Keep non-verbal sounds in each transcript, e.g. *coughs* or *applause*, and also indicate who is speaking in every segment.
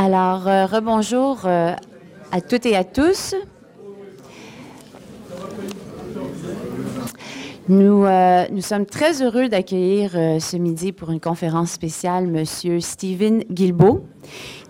Speaker 1: Alors, euh, rebonjour euh, à toutes et à tous. Nous, euh, sommes très heureux d'accueillir ce midi pour une conférence spéciale M. Stephen Guilbeault,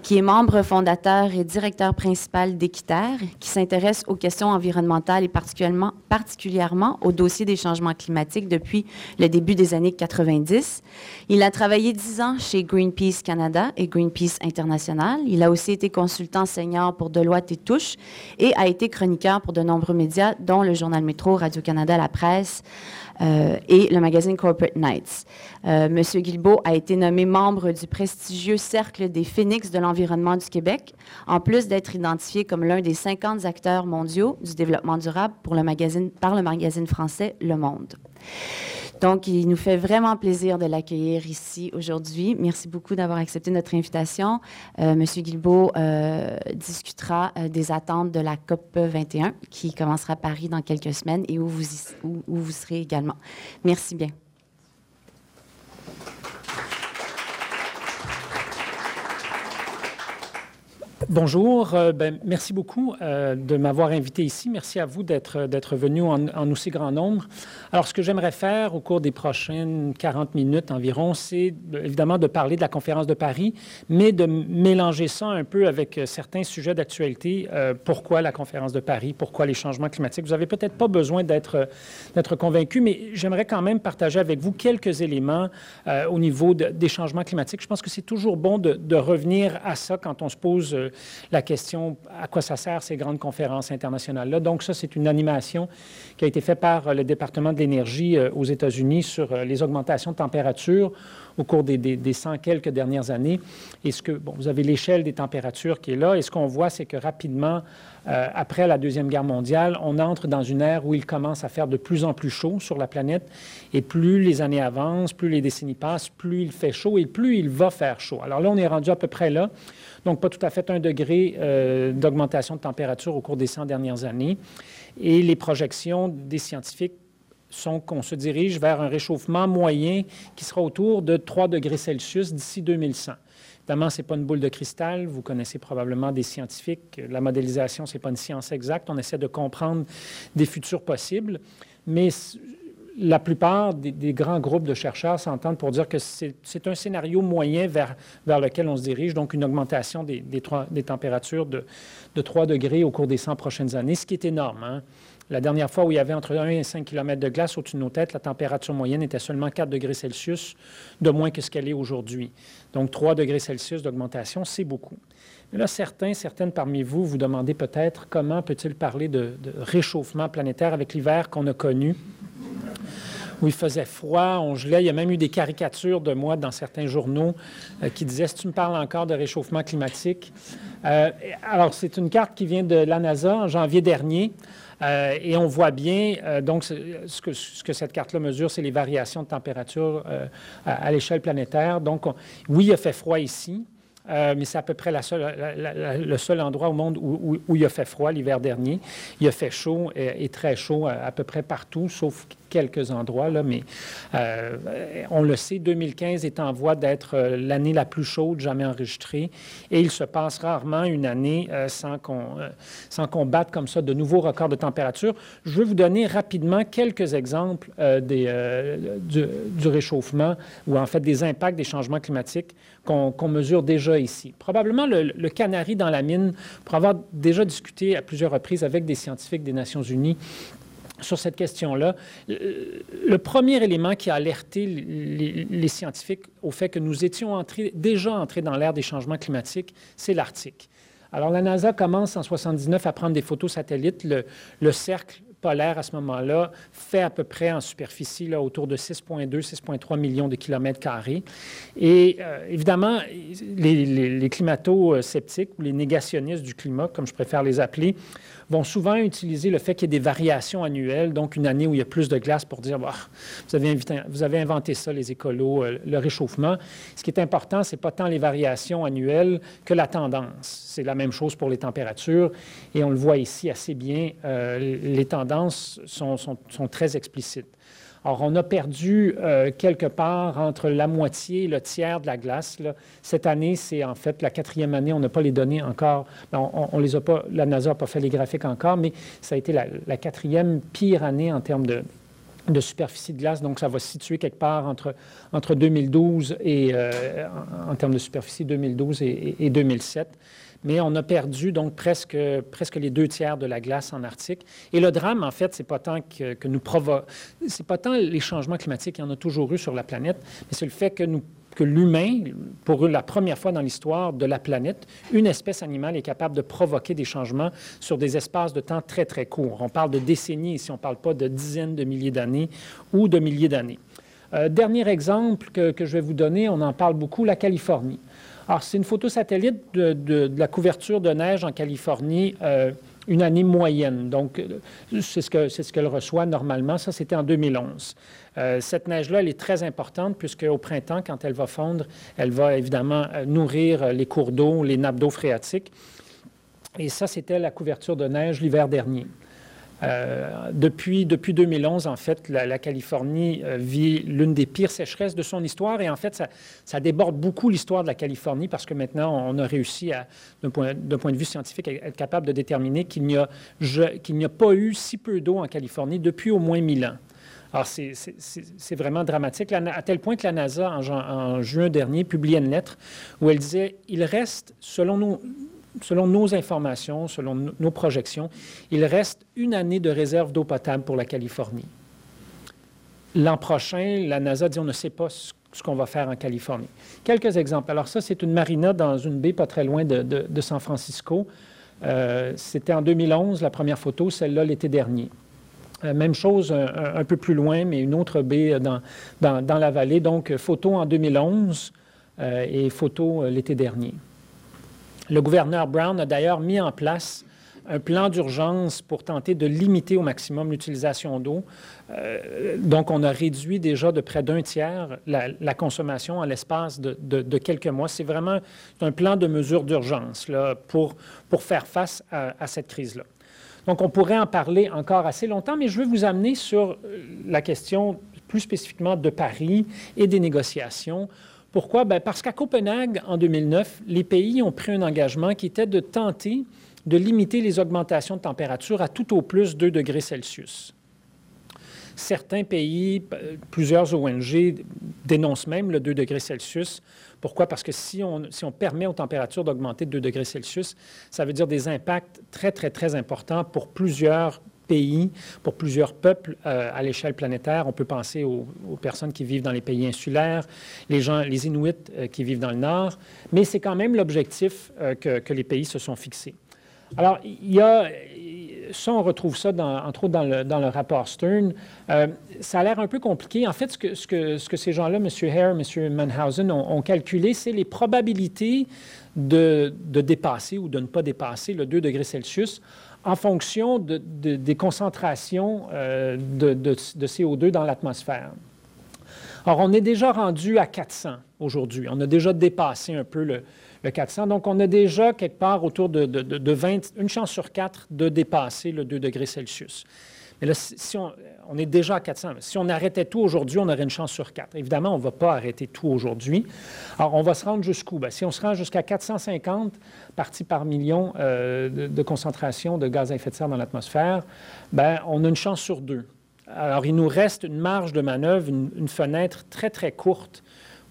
Speaker 1: qui est membre fondateur et directeur principal d'Équiterre, qui s'intéresse aux questions environnementales et particulièrement, particulièrement au dossier des changements climatiques depuis le début des années 90. Il a travaillé dix ans chez Greenpeace Canada et Greenpeace International. Il a aussi été consultant senior pour Deloitte et Touche et a été chroniqueur pour de nombreux médias, dont le Journal Métro, Radio-Canada, La Presse, et le magazine Corporate Nights. Euh, Monsieur Guilbeault a été nommé membre du prestigieux Cercle des Phénix de l'environnement du Québec, en plus d'être identifié comme l'un des 50 acteurs mondiaux du développement durable par le magazine français Le Monde. Donc, il nous fait vraiment plaisir de l'accueillir ici aujourd'hui. Merci beaucoup d'avoir accepté notre invitation. Euh, Monsieur Guilbeault euh, discutera euh, des attentes de la COP 21 qui commencera à Paris dans quelques semaines et où vous, où vous serez également. Merci bien.
Speaker 2: Bonjour, euh, ben, merci beaucoup euh, de m'avoir invité ici. Merci à vous d'être, d'être venu en, aussi grand nombre. Alors, ce que j'aimerais faire au cours des prochaines 40 minutes environ, c'est évidemment de parler de la conférence de Paris, mais de mélanger ça un peu avec euh, certains sujets d'actualité. pourquoi la conférence de Paris? Pourquoi les changements climatiques? Vous n'avez peut-être pas besoin d'être, convaincu, mais j'aimerais quand même partager avec vous quelques éléments au niveau des changements climatiques. Je pense que c'est toujours bon de revenir à ça quand on se pose la question à quoi ça sert ces grandes conférences internationales-là. Donc ça, c'est une animation qui a été faite par le département de l'énergie euh, aux États-Unis sur euh, les augmentations de température au cours des, des, 100 quelques dernières années. Et ce que, bon, vous avez l'échelle des températures qui est là, et ce qu'on voit, c'est que rapidement, euh, après la Deuxième Guerre mondiale, on entre dans une ère où il commence à faire de plus en plus chaud sur la planète, et plus les années avancent, plus les décennies passent, plus il fait chaud et plus il va faire chaud. Alors là, on est rendu à peu près là donc pas tout à fait un degré euh, d'augmentation de température au cours des 100 dernières années. Et les projections des scientifiques sont qu'on se dirige vers un réchauffement moyen qui sera autour de 3 degrés Celsius d'ici 2100. Évidemment, ce n'est pas une boule de cristal. Vous connaissez probablement des scientifiques. La modélisation, ce n'est pas une science exacte. On essaie de comprendre des futurs possibles. Mais la plupart des, grands groupes de chercheurs s'entendent pour dire que c'est un scénario moyen vers, vers lequel on se dirige, donc une augmentation des, des, températures de, de, 3 degrés au cours des 100 prochaines années, ce qui est énorme. Hein. La dernière fois où il y avait entre 1 et 5 km de glace au-dessus de nos têtes, la température moyenne était seulement 4 degrés Celsius de moins que ce qu'elle est aujourd'hui. Donc 3 degrés Celsius d'augmentation, c'est beaucoup. Mais là, certains, certaines parmi vous vous demandez peut-être comment peut-il parler de, réchauffement planétaire avec l'hiver qu'on a connu où il faisait froid, on gelait. Il y a même eu des caricatures de moi dans certains journaux euh, qui disaient, si tu me parles encore de réchauffement climatique. Euh, alors, c'est une carte qui vient de la NASA en janvier dernier. Euh, et on voit bien, donc, ce que, ce que, cette carte-là mesure, c'est les variations de température à, l'échelle planétaire. Donc, oui, il a fait froid ici, mais c'est à peu près le seul endroit au monde où, il a fait froid l'hiver dernier. Il a fait chaud et, et très chaud à, à, peu près partout, sauf quelques endroits, là, mais euh, on le sait, 2015 est en voie d'être euh, l'année la plus chaude jamais enregistrée et il se passe rarement une année euh, sans qu'on batte comme ça de nouveaux records de température. Je vais vous donner rapidement quelques exemples des, du, réchauffement ou en fait des impacts des changements climatiques qu'on mesure déjà ici. Probablement le, le canari dans la mine, pour avoir déjà discuté à plusieurs reprises avec des scientifiques des Nations Unies sur cette question-là. Le premier élément qui a alerté les, scientifiques au fait que nous étions déjà entrés dans l'ère des changements climatiques, c'est l'Arctique. Alors, la NASA commence en 79 à prendre des photos satellites. Le, cercle polaire, à ce moment-là, fait à peu près en superficie là, autour de 6,2, 6,3 millions de kilomètres carrés. Et euh, évidemment, les, les climato-sceptiques ou les négationnistes du climat, comme je préfère les appeler, vont souvent utiliser le fait qu'il y ait des variations annuelles, donc une année où il y a plus de glace pour dire, bah, vous, avez inventé ça, les écolos, euh, le réchauffement. Ce qui est important, ce n'est pas tant les variations annuelles que la tendance. C'est la même chose pour les températures, et on le voit ici assez bien, euh, les tendances sont, très explicites. Alors, on a perdu euh, quelque part entre la moitié et le tiers de la glace. Cette année, c'est en fait la quatrième année. On n'a pas les données encore. On, les a pas, la NASA n'a pas fait les graphiques encore, mais ça a été la, quatrième pire année en termes de, superficie de glace. Donc, ça va se situer quelque part entre, entre 2012 et, euh, en, termes de superficie, 2012 et, et 2007 mais on a perdu donc presque, presque les deux tiers de la glace en Arctique. Et le drame, en fait, c'est pas tant que, que nous provoque, c'est pas tant les changements climatiques, il y en a toujours eu sur la planète, mais c'est le fait que nous que l'humain, pour la première fois dans l'histoire de la planète, une espèce animale est capable de provoquer des changements sur des espaces de temps très, très courts. On parle de décennies ici, on ne parle pas de dizaines de milliers d'années ou de milliers d'années. Euh, dernier exemple que, que, je vais vous donner, on en parle beaucoup, la Californie. Alors, c'est une photo satellite de, la couverture de neige en Californie, euh, une année moyenne. Donc, euh, c'est ce qu'elle reçoit normalement. Ça, c'était en 2011. Euh, cette neige-là, elle est très importante puisque au printemps, quand elle va fondre, elle va évidemment nourrir les cours d'eau, les nappes d'eau phréatiques. Et ça, c'était la couverture de neige l'hiver dernier. Euh, depuis, depuis 2011, en fait, la, Californie euh, vit l'une des pires sécheresses de son histoire et en fait, ça, déborde beaucoup l'histoire de la Californie parce que maintenant, on a réussi, d'un point, point, de vue scientifique, à être capable de déterminer qu'il n'y a, n'y a pas eu si peu d'eau en Californie depuis au moins 1000 ans. Alors, c'est vraiment dramatique, à tel point que la NASA, en juin dernier, publiait une lettre où elle disait il reste, selon nous, selon nos informations, selon nos projections, il reste une année de réserve d'eau potable pour la Californie. L'an prochain, la NASA dit on ne sait pas ce, qu'on va faire en Californie. Quelques exemples. Alors ça, c'est une marina dans une baie pas très loin de, San Francisco. Euh, c'était en 2011, la première photo, celle-là l'été dernier. Euh, même chose un, peu plus loin, mais une autre baie dans, la vallée. Donc, photo en 2011 euh, et photo l'été dernier. Le gouverneur Brown a d'ailleurs mis en place un plan d'urgence pour tenter de limiter au maximum l'utilisation d'eau. Euh, donc, on a réduit déjà de près d'un tiers la, consommation en l'espace de, quelques mois. C'est vraiment un plan de mesure d'urgence pour, pour faire face à, à cette crise-là. Donc, on pourrait en parler encore assez longtemps, mais je veux vous amener sur euh, la question plus spécifiquement de Paris et des négociations. Pourquoi? Ben, parce qu'à Copenhague, en 2009, les pays ont pris un engagement qui était de tenter de limiter les augmentations de température à tout au plus 2 degrés Celsius. Certains pays, plusieurs ONG dénoncent même le 2 degrés Celsius. Pourquoi? Parce que si on, permet aux températures d'augmenter de 2 degrés Celsius, ça veut dire des impacts très, très, très importants pour plusieurs pays, pour plusieurs peuples euh, à l'échelle planétaire. On peut penser aux, personnes qui vivent dans les pays insulaires, les Inuits euh, qui vivent dans le Nord, mais c'est quand même l'objectif euh, que, les pays se sont fixés. Alors, il y a, ça, on retrouve ça, entre autres, dans le, rapport Stern. ça a l'air un peu compliqué. En fait, ce que, ce que, ce que ces gens-là, M. Hare, M. Manhausen, ont, ont calculé, c'est les probabilités de, de, dépasser ou de ne pas dépasser le 2 degrés Celsius en fonction des concentrations euh, de, CO2 dans l'atmosphère. Alors, on est déjà rendu à 400 aujourd'hui. On a déjà dépassé un peu le, 400. Donc, on a déjà quelque part autour de, de, 20, une chance sur quatre de dépasser le 2 degrés Celsius. Mais là, si on, est déjà à 400. Si on arrêtait tout aujourd'hui, on aurait une chance sur quatre. Évidemment, on ne va pas arrêter tout aujourd'hui. Alors, on va se rendre jusqu'où? Ben, si on se rend jusqu'à 450 parties par million euh, de, concentration de gaz à effet de serre dans l'atmosphère, ben, on a une chance sur deux. Alors, il nous reste une marge de manœuvre, une, fenêtre très, très courte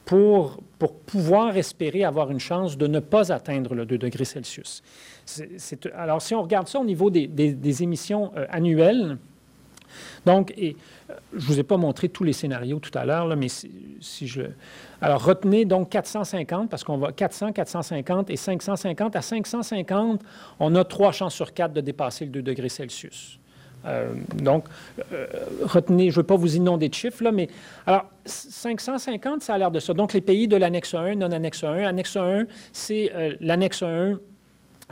Speaker 2: pour, pouvoir espérer avoir une chance de ne pas atteindre le 2 degrés Celsius. alors, si on regarde ça au niveau des, émissions euh, annuelles, donc, et, euh, je ne vous ai pas montré tous les scénarios tout à l'heure, mais si, je... Alors, retenez donc 450, parce qu'on va 400, 450 et 550. À 550, on a trois chances sur quatre de dépasser le 2 degrés Celsius. Euh, donc, euh, retenez, je ne veux pas vous inonder de chiffres, là, mais alors, 550, ça a l'air de ça. Donc, les pays de l'annexe 1, non-annexe 1. Annexe 1, c'est l'annexe 1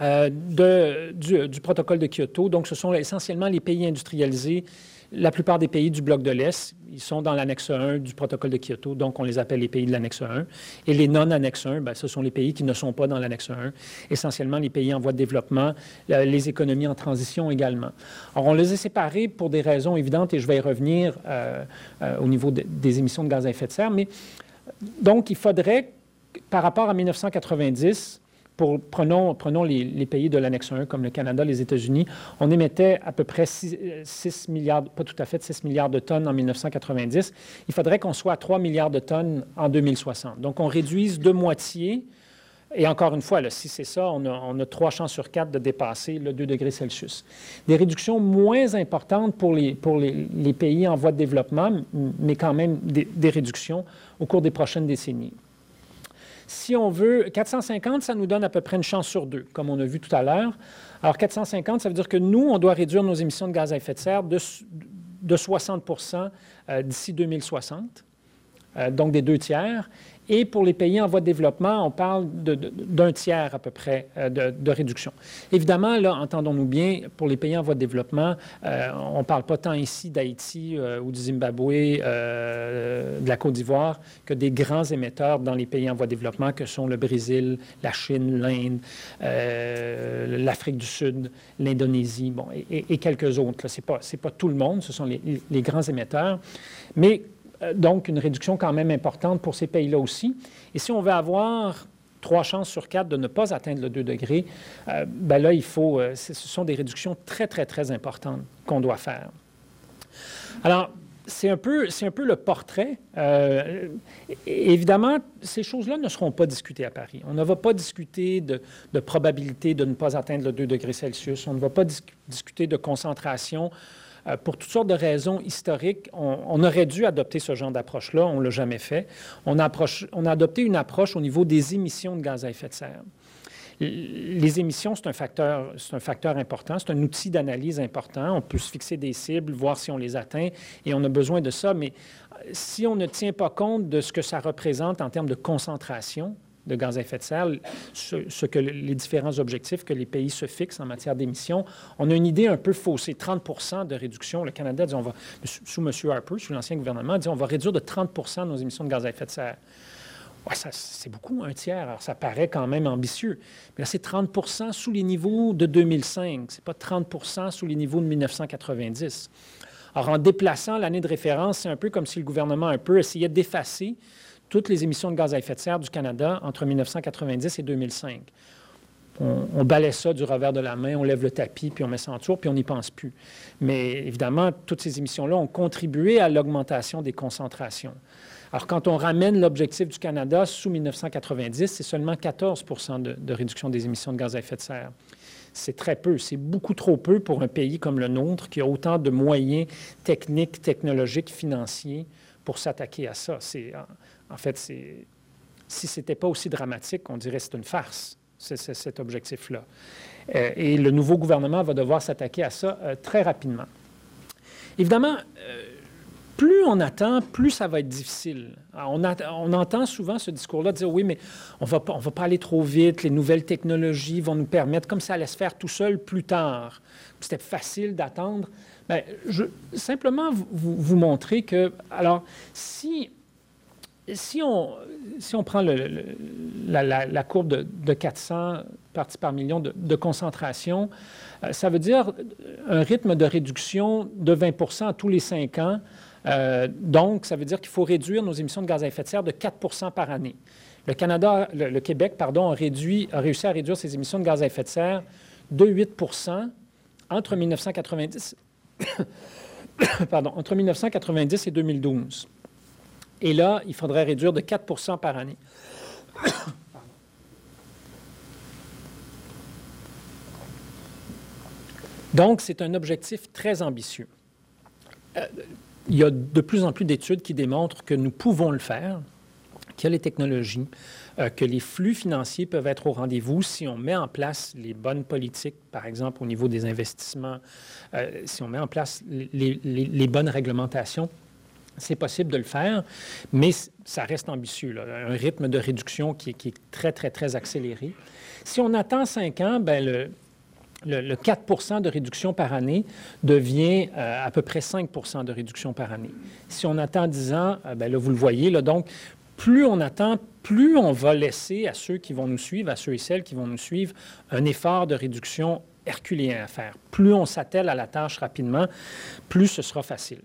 Speaker 2: euh, de, du, protocole de Kyoto. Donc, ce sont essentiellement les pays industrialisés, la plupart des pays du bloc de l'Est, ils sont dans l'annexe 1 du protocole de Kyoto, donc on les appelle les pays de l'annexe 1. Et les non-annexes 1, ben, ce sont les pays qui ne sont pas dans l'annexe 1, essentiellement les pays en voie de développement, les économies en transition également. Alors, on les a séparés pour des raisons évidentes, et je vais y revenir euh, euh, au niveau des émissions de gaz à effet de serre. Mais donc, il faudrait, par rapport à 1990, prenons, prenons les, pays de l'annexe 1 comme le Canada, les États-Unis, on émettait à peu près 6, milliards, pas tout à fait 6 milliards de tonnes en 1990. Il faudrait qu'on soit à 3 milliards de tonnes en 2060. Donc, on réduise de moitié. Et encore une fois, si c'est ça, on a, trois chances sur quatre de dépasser le 2 degrés Celsius. Des réductions moins importantes pour pour les, pays en voie de développement, mais quand même des réductions au cours des prochaines décennies. Si on veut, 450, ça nous donne à peu près une chance sur deux, comme on a vu tout à l'heure. Alors, 450, ça veut dire que nous, on doit réduire nos émissions de gaz à effet de serre de, de 60% euh, d'ici 2060, euh, donc des deux tiers. Et pour les pays en voie de développement, on parle d'un tiers à peu près euh, de, réduction. Évidemment, là, entendons-nous bien, pour les pays en voie de développement, euh, on ne parle pas tant ici d'Haïti ou du Zimbabwe, de la Côte d'Ivoire, que des grands émetteurs dans les pays en voie de développement que sont le Brésil, la Chine, l'Inde, l'Afrique du Sud, l'Indonésie, bon, et, quelques autres. Ce n'est pas, tout le monde, ce sont les, les grands émetteurs. Mais donc, une réduction quand même importante pour ces pays-là aussi. Et si on veut avoir trois chances sur quatre de ne pas atteindre le 2 degrés, euh, ben là, il faut, euh, ce sont des réductions très, très, très importantes qu'on doit faire. Alors, c'est un, peu, un peu le portrait. évidemment, ces choses-là ne seront pas discutées à Paris. On ne va pas discuter de, probabilité de ne pas atteindre le 2 degrés Celsius. On ne va pas discuter de concentration euh, pour toutes sortes de raisons historiques, on, aurait dû adopter ce genre d'approche-là. On ne l'a jamais fait. On a, adopté une approche au niveau des émissions de gaz à effet de serre. Les émissions, c'est un facteur, c'est un facteur important, c'est un outil d'analyse important. On peut se fixer des cibles, voir si on les atteint, et on a besoin de ça. Mais si on ne tient pas compte de ce que ça représente en termes de concentration, de gaz à effet de serre, ce, que les différents objectifs que les pays se fixent en matière d'émissions. On a une idée un peu faussée. 30 de réduction. Le Canada dit on va, sous M. Harper, sous l'ancien gouvernement, dit on va réduire de 30 nos émissions de gaz à effet de serre. Ouais, c'est beaucoup, un tiers. Alors, ça paraît quand même ambitieux. Mais là, c'est 30% sous les niveaux de 2005. Ce n'est pas 30% sous les niveaux de 1990. Alors, en déplaçant l'année de référence, c'est un peu comme si le gouvernement un peu essayait d'effacer toutes les émissions de gaz à effet de serre du Canada entre 1990 et 2005. On, on, balaie ça du revers de la main, on lève le tapis, puis on met ça en tour, puis on n'y pense plus. Mais évidemment, toutes ces émissions-là ont contribué à l'augmentation des concentrations. Alors, quand on ramène l'objectif du Canada sous 1990, c'est seulement 14 de, de, réduction des émissions de gaz à effet de serre. C'est très peu, c'est beaucoup trop peu pour un pays comme le nôtre qui a autant de moyens techniques, technologiques, financiers pour s'attaquer à ça. C'est en fait, si ce n'était pas aussi dramatique, on dirait que c'est une farce, cet objectif-là. Euh, et le nouveau gouvernement va devoir s'attaquer à ça euh, très rapidement. Évidemment, euh, plus on attend, plus ça va être difficile. on, entend souvent ce discours-là dire oui, mais on va ne va pas aller trop vite, les nouvelles technologies vont nous permettre, comme ça allait se faire tout seul plus tard. C'était facile d'attendre. Bien, je, simplement vous montrer que, alors, si si on, si on prend la, courbe de, 400 parties par million de, concentration, euh, ça veut dire un rythme de réduction de 20% tous les cinq ans. Euh, donc, ça veut dire qu'il faut réduire nos émissions de gaz à effet de serre de 4% par année. Le Canada, le, Québec, pardon, a, réduit, a réussi à réduire ses émissions de gaz à effet de serre de 8 entre 1990, *coughs* pardon, entre 1990 et 2012. Et là, il faudrait réduire de 4% par année. Donc, c'est un objectif très ambitieux. Euh, il y a de plus en plus d'études qui démontrent que nous pouvons le faire, qu'il y a les technologies, euh, que les flux financiers peuvent être au rendez-vous si on met en place les bonnes politiques, par exemple au niveau des investissements, euh, si on met en place les bonnes réglementations c'est possible de le faire, mais ça reste ambitieux, un rythme de réduction qui, est très, très, très accéléré. Si on attend cinq ans, ben le, 4% de réduction par année devient à peu près 5% de réduction par année. Si on attend 10 ans, ben là, vous le voyez, là, donc plus on attend, plus on va laisser à ceux qui vont nous suivre, à ceux et celles qui vont nous suivre, un effort de réduction herculéen à faire. Plus on s'attelle à la tâche rapidement, plus ce sera facile.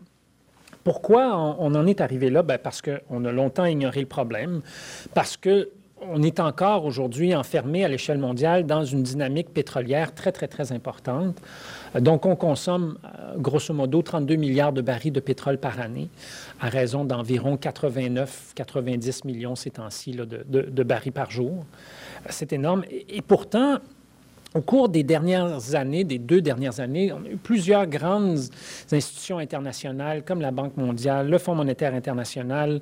Speaker 2: Pourquoi on, en est arrivé là? Bien parce qu'on a longtemps ignoré le problème, parce que on est encore aujourd'hui enfermé à l'échelle mondiale dans une dynamique pétrolière très, très, très importante. Donc, on consomme euh, grosso modo 32 milliards de barils de pétrole par année, à raison d'environ 89-90 millions ces temps-ci de, de, barils par jour. C'est énorme. et pourtant, au cours des dernières années, des deux dernières années, plusieurs grandes institutions internationales comme la Banque mondiale, le Fonds monétaire international,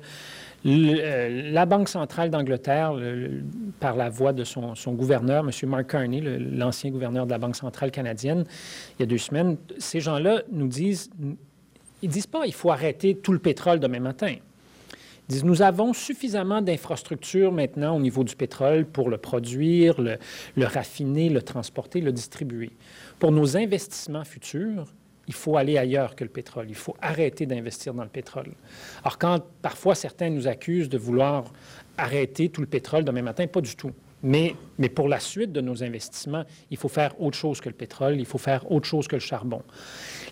Speaker 2: euh, la Banque centrale d'Angleterre, par la voix de son, gouverneur, M. Mark Carney, l'ancien gouverneur de la Banque centrale canadienne, il y a deux semaines, ces gens-là nous disent, ils disent pas il faut arrêter tout le pétrole demain matin disent, nous avons suffisamment d'infrastructures maintenant au niveau du pétrole pour le produire, le, raffiner, le transporter, le distribuer. Pour nos investissements futurs, il faut aller ailleurs que le pétrole. Il faut arrêter d'investir dans le pétrole. Alors, quand parfois certains nous accusent de vouloir arrêter tout le pétrole demain matin, pas du tout. Mais, mais, pour la suite de nos investissements, il faut faire autre chose que le pétrole, il faut faire autre chose que le charbon.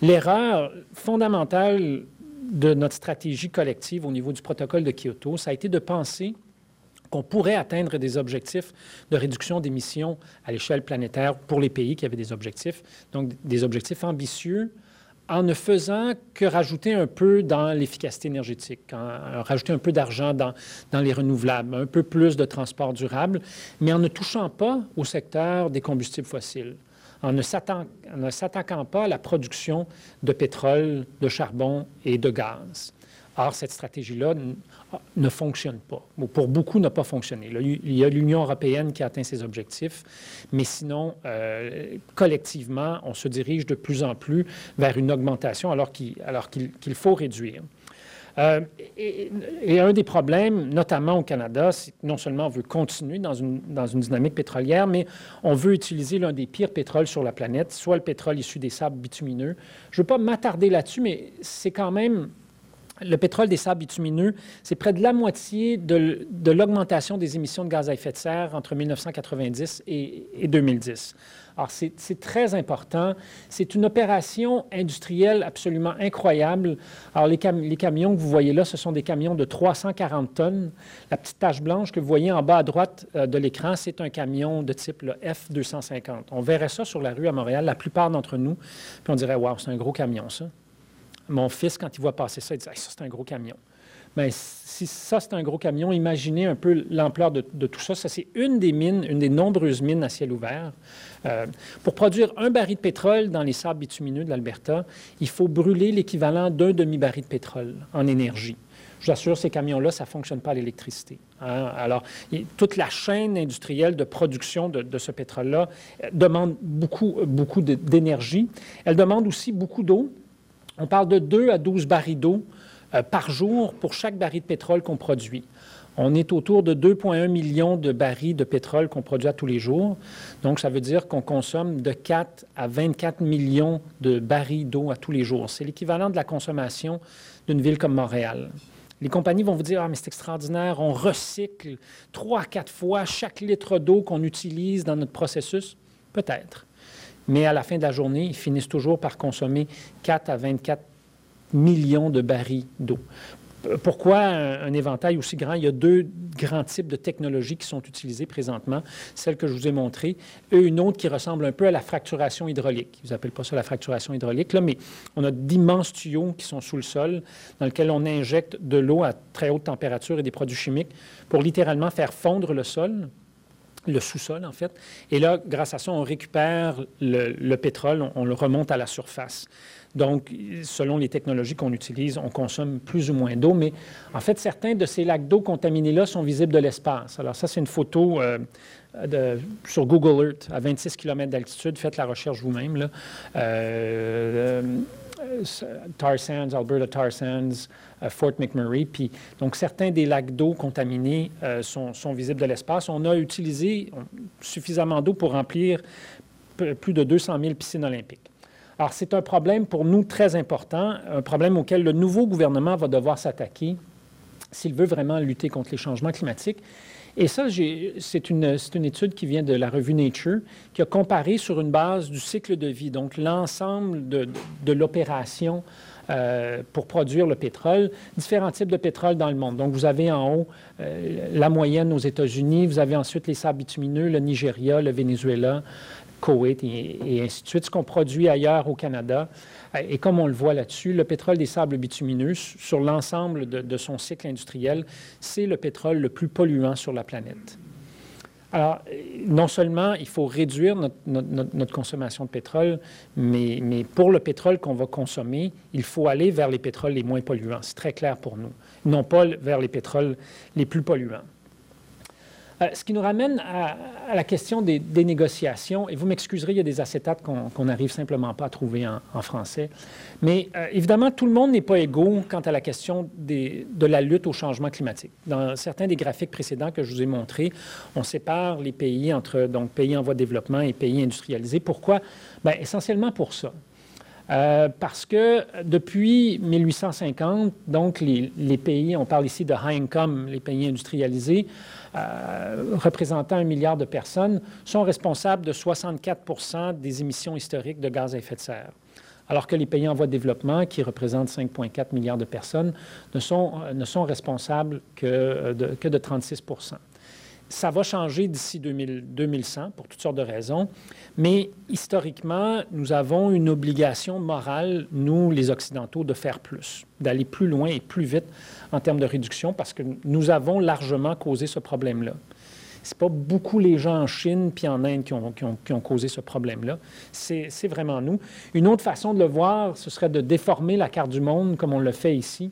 Speaker 2: L'erreur fondamentale de notre stratégie collective au niveau du protocole de Kyoto, ça a été de penser qu'on pourrait atteindre des objectifs de réduction d'émissions à l'échelle planétaire pour les pays qui avaient des objectifs, donc des objectifs ambitieux, en ne faisant que rajouter un peu dans l'efficacité énergétique, en, rajouter un peu d'argent dans, les renouvelables, un peu plus de transport durable, mais en ne touchant pas au secteur des combustibles fossiles en ne s'attaquant pas à la production de pétrole, de charbon et de gaz. Or, cette stratégie-là ne fonctionne pas, ou pour beaucoup n'a pas fonctionné. Il y a l'Union européenne qui a atteint ses objectifs, mais sinon, euh, collectivement, on se dirige de plus en plus vers une augmentation alors qu'il faut réduire. Euh, et, un des problèmes, notamment au Canada, c'est que non seulement on veut continuer dans une, dans une dynamique pétrolière, mais on veut utiliser l'un des pires pétroles sur la planète, soit le pétrole issu des sables bitumineux. Je ne veux pas m'attarder là-dessus, mais c'est quand même le pétrole des sables bitumineux, c'est près de la moitié de, l'augmentation des émissions de gaz à effet de serre entre 1990 et, et 2010. Alors, c'est très important. C'est une opération industrielle absolument incroyable. Alors, les, camions que vous voyez là, ce sont des camions de 340 tonnes. La petite tache blanche que vous voyez en bas à droite euh, de l'écran, c'est un camion de type F250. On verrait ça sur la rue à Montréal, la plupart d'entre nous, puis on dirait, waouh, c'est un gros camion, ça. Mon fils, quand il voit passer ça, il dit, ça, c'est un gros camion. Bien, si ça, c'est un gros camion, imaginez un peu l'ampleur de, tout ça. Ça, c'est une des mines, une des nombreuses mines à ciel ouvert. Euh, pour produire un baril de pétrole dans les sables bitumineux de l'Alberta, il faut brûler l'équivalent d'un demi-baril de pétrole en énergie. Je assure, ces camions-là, ça ne fonctionne pas à l'électricité. Hein. Alors, toute la chaîne industrielle de production de, de ce pétrole-là euh, demande beaucoup, beaucoup d'énergie. Elle demande aussi beaucoup d'eau. On parle de 2 à 12 barils d'eau euh, par jour pour chaque baril de pétrole qu'on produit. On est autour de 2,1 millions de barils de pétrole qu'on produit à tous les jours. Donc, ça veut dire qu'on consomme de 4 à 24 millions de barils d'eau à tous les jours. C'est l'équivalent de la consommation d'une ville comme Montréal. Les compagnies vont vous dire Ah, mais c'est extraordinaire, on recycle trois à quatre fois chaque litre d'eau qu'on utilise dans notre processus. Peut-être. Mais à la fin de la journée, ils finissent toujours par consommer 4 à 24 millions de barils d'eau. Pourquoi un, éventail aussi grand? Il y a deux grands types de technologies qui sont utilisées présentement. Celle que je vous ai montrée, et une autre qui ressemble un peu à la fracturation hydraulique. Ils n'appellent pas ça la fracturation hydraulique, là, mais on a d'immenses tuyaux qui sont sous le sol, dans lesquels on injecte de l'eau à très haute température et des produits chimiques pour littéralement faire fondre le sol, le sous-sol, en fait. Et là, grâce à ça, on récupère le, pétrole, on, le remonte à la surface. Donc, selon les technologies qu'on utilise, on consomme plus ou moins d'eau, mais en fait, certains de ces lacs d'eau contaminés-là sont visibles de l'espace. Alors, ça, c'est une photo euh, de, sur Google Earth à 26 km d'altitude. Faites la recherche vous-même. Euh, tar Sands, Alberta Tar Sands, Fort McMurray. Puis, donc, certains des lacs d'eau contaminés sont, sont, visibles de l'espace. On a utilisé suffisamment d'eau pour remplir plus de 200 000 piscines olympiques. Alors, c'est un problème pour nous très important, un problème auquel le nouveau gouvernement va devoir s'attaquer s'il veut vraiment lutter contre les changements climatiques. Et ça, c'est une, étude qui vient de la revue Nature, qui a comparé sur une base du cycle de vie, donc l'ensemble de, de l'opération euh, pour produire le pétrole, différents types de pétrole dans le monde. Donc, vous avez en haut euh, la moyenne aux États-Unis, vous avez ensuite les sables bitumineux, le Nigeria, le Venezuela, Koweït et, ainsi de suite, ce qu'on produit ailleurs au Canada. Euh, et comme on le voit là-dessus, le pétrole des sables bitumineux, sur l'ensemble de, son cycle industriel, c'est le pétrole le plus polluant sur la planète. Alors, non seulement il faut réduire notre, consommation de pétrole, mais, mais pour le pétrole qu'on va consommer, il faut aller vers les pétroles les moins polluants. C'est très clair pour nous, non pas vers les pétroles les plus polluants. Euh, ce qui nous ramène à, la question des, négociations. Et vous m'excuserez, il y a des acétates qu'on n'arrive simplement pas à trouver en, français. Mais euh, évidemment, tout le monde n'est pas égaux quant à la question de la lutte au changement climatique. Dans certains des graphiques précédents que je vous ai montrés, on sépare les pays entre donc, pays en voie de développement et pays industrialisés. Pourquoi? Bien, essentiellement pour ça. Euh, parce que depuis 1850, donc les, pays, on parle ici de high income, les pays industrialisés, euh, représentant un milliard de personnes, sont responsables de 64% des émissions historiques de gaz à effet de serre. Alors que les pays en voie de développement, qui représentent 5,4 milliards de personnes, ne sont, euh, ne sont responsables que de, que de 36 ça va changer d'ici 2100 pour toutes sortes de raisons, mais historiquement, nous avons une obligation morale, nous, les Occidentaux, de faire plus, d'aller plus loin et plus vite en termes de réduction parce que nous avons largement causé ce problème-là. Ce n'est pas beaucoup les gens en Chine puis en Inde qui ont, qui ont causé ce problème-là. C'est vraiment nous. Une autre façon de le voir, ce serait de déformer la carte du monde comme on le fait ici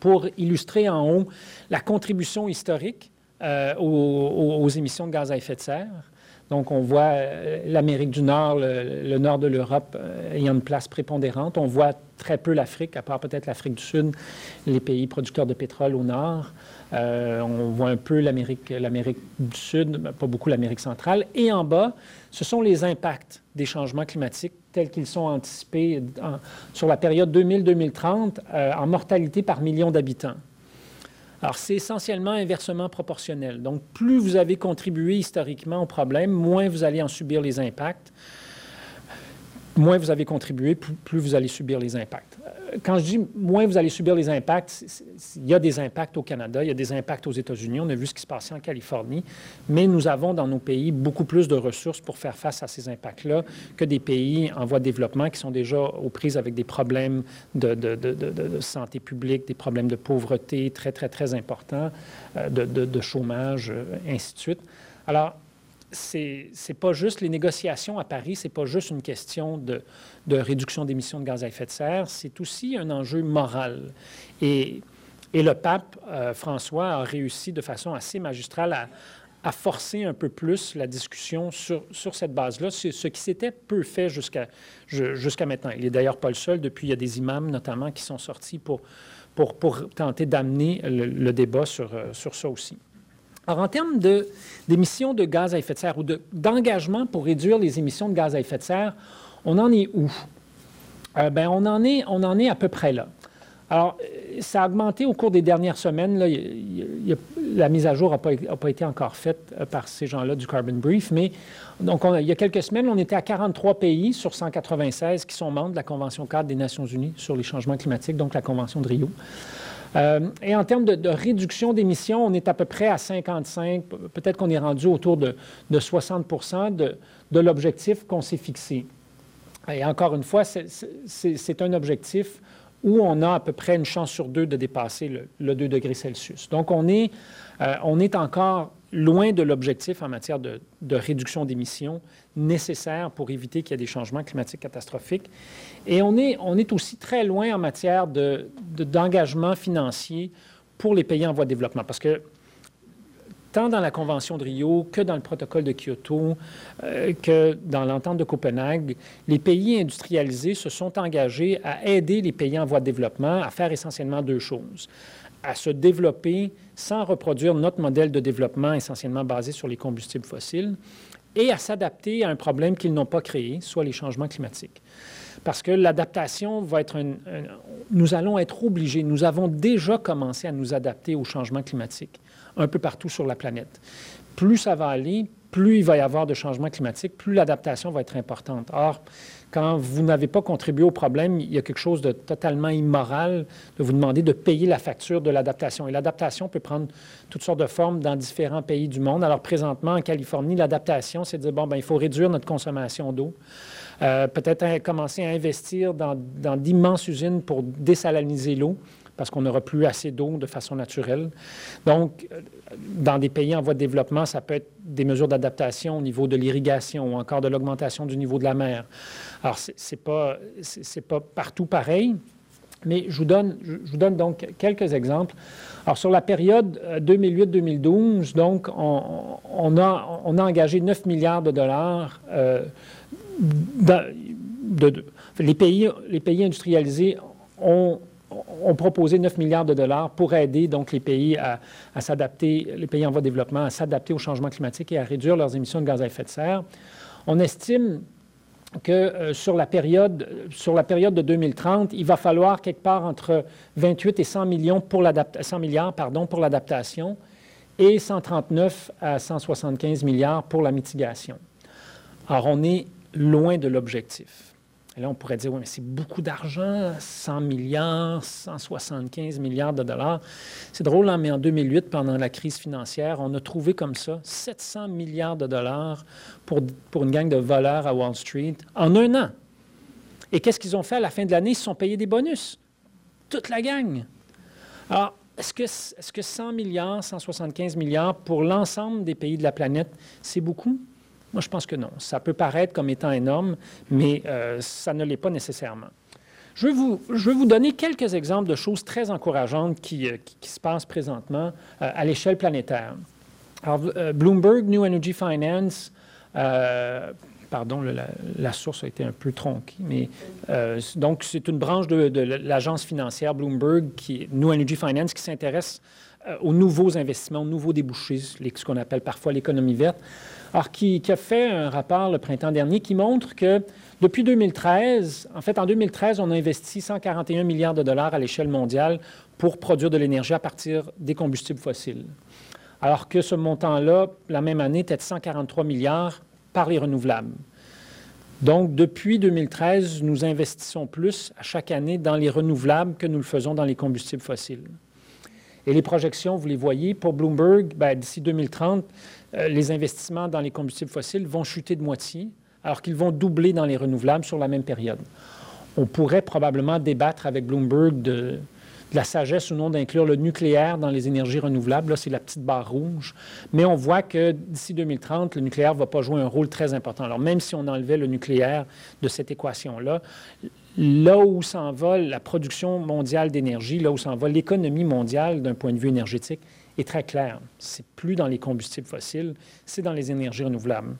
Speaker 2: pour illustrer en haut la contribution historique euh, aux, émissions de gaz à effet de serre. Donc, on voit euh, l'Amérique du Nord, le, nord de l'Europe euh, ayant une place prépondérante. On voit très peu l'Afrique, à part peut-être l'Afrique du Sud, les pays producteurs de pétrole au nord. on voit un peu l'Amérique, l'Amérique du Sud, pas beaucoup l'Amérique centrale. Et en bas, ce sont les impacts des changements climatiques tels qu'ils sont anticipés sur la période 2000-2030 en mortalité par million d'habitants. Alors, c'est essentiellement inversement proportionnel. Donc, plus vous avez contribué historiquement au problème, moins vous allez en subir les impacts. Moins vous avez contribué, plus vous allez subir les impacts. Quand je dis moins vous allez subir les impacts, il y a des impacts au Canada, il y a des impacts aux États-Unis, on a vu ce qui se passait en Californie, mais nous avons dans nos pays beaucoup plus de ressources pour faire face à ces impacts-là que des pays en voie de développement qui sont déjà aux prises avec des problèmes de, santé publique, des problèmes de pauvreté très, très, très importants, euh, de, chômage, euh, ainsi de suite. Alors, c'est pas juste les négociations à Paris, c'est pas juste une question de, réduction d'émissions de gaz à effet de serre, c'est aussi un enjeu moral. Et, le pape euh, François a réussi de façon assez magistrale à, forcer un peu plus la discussion sur, cette base-là, ce qui s'était peu fait jusqu'à maintenant. Il n'est d'ailleurs pas le seul. Depuis, il y a des imams notamment qui sont sortis pour, tenter d'amener le, le, débat sur, euh, sur ça aussi. Alors, en termes d'émissions de, gaz à effet de serre ou d'engagement pour réduire les émissions de gaz à effet de serre, on en est où? Euh, ben, on, en est, on en est à peu près là. Alors, ça a augmenté au cours des dernières semaines. La mise à jour n'a pas, pas, été encore faite euh, par ces gens-là du Carbon Brief, mais donc il y a quelques semaines, on était à 43 pays sur 196 qui sont membres de la Convention cadre des Nations unies sur les changements climatiques, donc la Convention de Rio. Euh, et en termes de, réduction d'émissions, on est à peu près à 55, peut-être qu'on est rendu autour de, 60 de, de l'objectif qu'on s'est fixé. Et encore une fois, c'est un objectif où on a à peu près une chance sur deux de dépasser le, 2 degrés Celsius. Donc, on est, euh, on est encore loin de l'objectif en matière de, réduction d'émissions nécessaire pour éviter qu'il y ait des changements climatiques catastrophiques. Et on est, on est aussi très loin en matière d'engagement de, financier pour les pays en voie de développement. Parce que tant dans la Convention de Rio que dans le protocole de Kyoto, euh, que dans l'entente de Copenhague, les pays industrialisés se sont engagés à aider les pays en voie de développement à faire essentiellement deux choses à se développer sans reproduire notre modèle de développement essentiellement basé sur les combustibles fossiles et à s'adapter à un problème qu'ils n'ont pas créé, soit les changements climatiques. Parce que l'adaptation va être un, Nous allons être obligés, nous avons déjà commencé à nous adapter aux changements climatiques un peu partout sur la planète. Plus ça va aller, plus il va y avoir de changements climatiques, plus l'adaptation va être importante. Or, quand vous n'avez pas contribué au problème, il y a quelque chose de totalement immoral de vous demander de payer la facture de l'adaptation. Et l'adaptation peut prendre toutes sortes de formes dans différents pays du monde. Alors, présentement, en Californie, l'adaptation, c'est de dire, bon, ben, il faut réduire notre consommation d'eau. Euh, peut-être commencer à investir dans, d'immenses usines pour désaliniser l'eau parce qu'on n'aura plus assez d'eau de façon naturelle. Donc, euh, dans des pays en voie de développement, ça peut être des mesures d'adaptation au niveau de l'irrigation ou encore de l'augmentation du niveau de la mer. Alors, ce n'est pas, pas partout pareil, mais je vous, donne, je vous donne donc quelques exemples. Alors, sur la période 2008-2012, euh, donc, on, a, on a engagé 9 milliards de dollars. Euh, les, pays, les pays industrialisés ont ont proposé 9 milliards de dollars pour aider donc les pays à, s'adapter, les pays en voie de développement à s'adapter au changement climatique et à réduire leurs émissions de gaz à effet de serre. On estime que euh, sur, la période, sur la période de 2030, il va falloir quelque part entre 28 et 100, millions pour 100 milliards pour l'adaptation et 139 à 175 milliards pour la mitigation. Alors, on est loin de l'objectif. Et là, on pourrait dire, oui, mais c'est beaucoup d'argent, 100 milliards, 175 milliards de dollars. C'est drôle, hein, mais en 2008, pendant la crise financière, on a trouvé comme ça 700 milliards de dollars pour, une gang de voleurs à Wall Street en un an. Et qu'est-ce qu'ils ont fait à la fin de l'année? Ils se sont payés des bonus. Toute la gang. Alors, est-ce que, que 100 milliards, 175 milliards pour l'ensemble des pays de la planète, c'est beaucoup? Moi, je pense que non. Ça peut paraître comme étant énorme, mais euh, ça ne l'est pas nécessairement. Je vais, vous, donner quelques exemples de choses très encourageantes qui, euh, se passent présentement euh, à l'échelle planétaire. Alors, Bloomberg New Energy Finance, pardon, la, source a été un peu tronquée, mais donc c'est une branche de, l'agence financière Bloomberg, New Energy Finance, qui s'intéresse aux nouveaux investissements, aux nouveaux débouchés, ce qu'on appelle parfois l'économie verte alors qui, a fait un rapport le printemps dernier qui montre que depuis 2013, en fait, en 2013, on a investi 141 milliards de dollars à l'échelle mondiale pour produire de l'énergie à partir des combustibles fossiles. Alors que ce montant-là, la même année, était de 143 milliards par les renouvelables. Donc, depuis 2013, nous investissons plus à chaque année dans les renouvelables que nous le faisons dans les combustibles fossiles. Et les projections, vous les voyez, pour Bloomberg, ben, d'ici 2030, euh, les investissements dans les combustibles fossiles vont chuter de moitié, alors qu'ils vont doubler dans les renouvelables sur la même période. On pourrait probablement débattre avec Bloomberg de, la sagesse ou non d'inclure le nucléaire dans les énergies renouvelables. Là, c'est la petite barre rouge. Mais on voit que d'ici 2030, le nucléaire ne va pas jouer un rôle très important. Alors, même si on enlevait le nucléaire de cette équation-là, là où s'en va la production mondiale d'énergie, là où s'en va l'économie mondiale d'un point de vue énergétique, est très clair. C'est plus dans les combustibles fossiles, c'est dans les énergies renouvelables.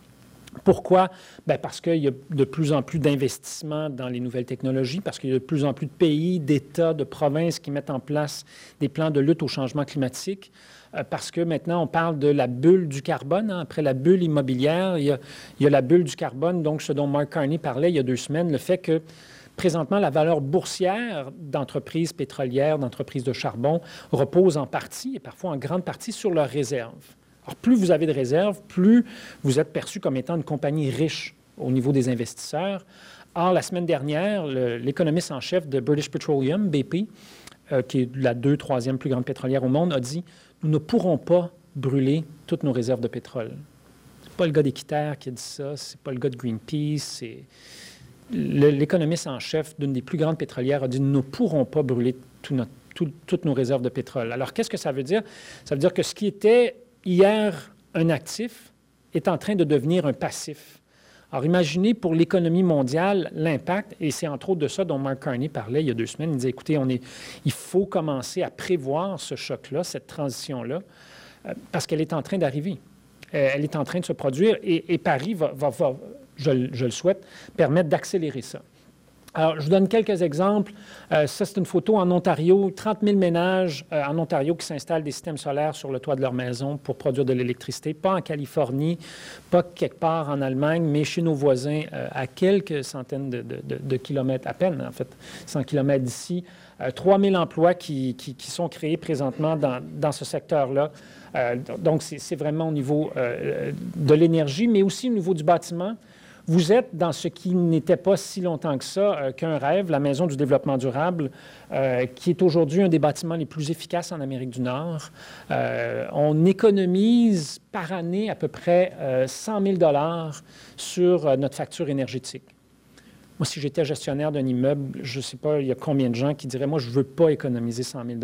Speaker 2: Pourquoi? Bien parce qu'il y a de plus en plus d'investissements dans les nouvelles technologies, parce qu'il y a de plus en plus de pays, d'États, de provinces qui mettent en place des plans de lutte au changement climatique, euh, parce que maintenant on parle de la bulle du carbone. Hein. Après la bulle immobilière, il y, a, il y, a, la bulle du carbone, donc ce dont Mark Carney parlait il y a deux semaines, le fait que Présentement, la valeur boursière d'entreprises pétrolières, d'entreprises de charbon repose en partie et parfois en grande partie sur leurs réserves. Plus vous avez de réserves, plus vous êtes perçu comme étant une compagnie riche au niveau des investisseurs. Or, la semaine dernière, l'économiste en chef de British Petroleum, BP, euh, qui est la deux, troisième plus grande pétrolière au monde, a dit Nous ne pourrons pas brûler toutes nos réserves de pétrole. Ce n'est pas le gars d'Équiterre qui a dit ça, ce n'est pas le gars de Greenpeace, c'est l'économiste en chef d'une des plus grandes pétrolières a dit nous ne pourrons pas brûler toutes nos réserves de pétrole. Alors, qu'est-ce que ça veut dire? Ça veut dire que ce qui était hier un actif est en train de devenir un passif. Alors, imaginez pour l'économie mondiale l'impact, et c'est entre autres de ça dont Mark Carney parlait il y a deux semaines. Il disait, écoutez, on est, il faut commencer à prévoir ce choc-là, cette transition-là, euh, parce qu'elle est en train d'arriver. Euh, elle est en train de se produire, et, Paris va, va, je, le souhaite, permettre d'accélérer ça. Alors, je vous donne quelques exemples. Euh, ça, c'est une photo en Ontario. 30 000 ménages euh, en Ontario qui s'installent des systèmes solaires sur le toit de leur maison pour produire de l'électricité. Pas en Californie, pas quelque part en Allemagne, mais chez nos voisins, euh, à quelques centaines de, kilomètres, à peine, en fait, 100 kilomètres d'ici. 3 000 emplois qui, sont créés présentement dans, dans ce secteur-là. donc, c'est vraiment au niveau de l'énergie, mais aussi au niveau du bâtiment. Vous êtes dans ce qui n'était pas si longtemps que ça euh, qu'un rêve, la Maison du développement durable, euh, qui est aujourd'hui un des bâtiments les plus efficaces en Amérique du Nord. Euh, on économise par année à peu près 100 000 dollars sur notre facture énergétique. Moi, si j'étais gestionnaire d'un immeuble, je ne sais pas, il y a combien de gens qui diraient, moi, je ne veux pas économiser 100 000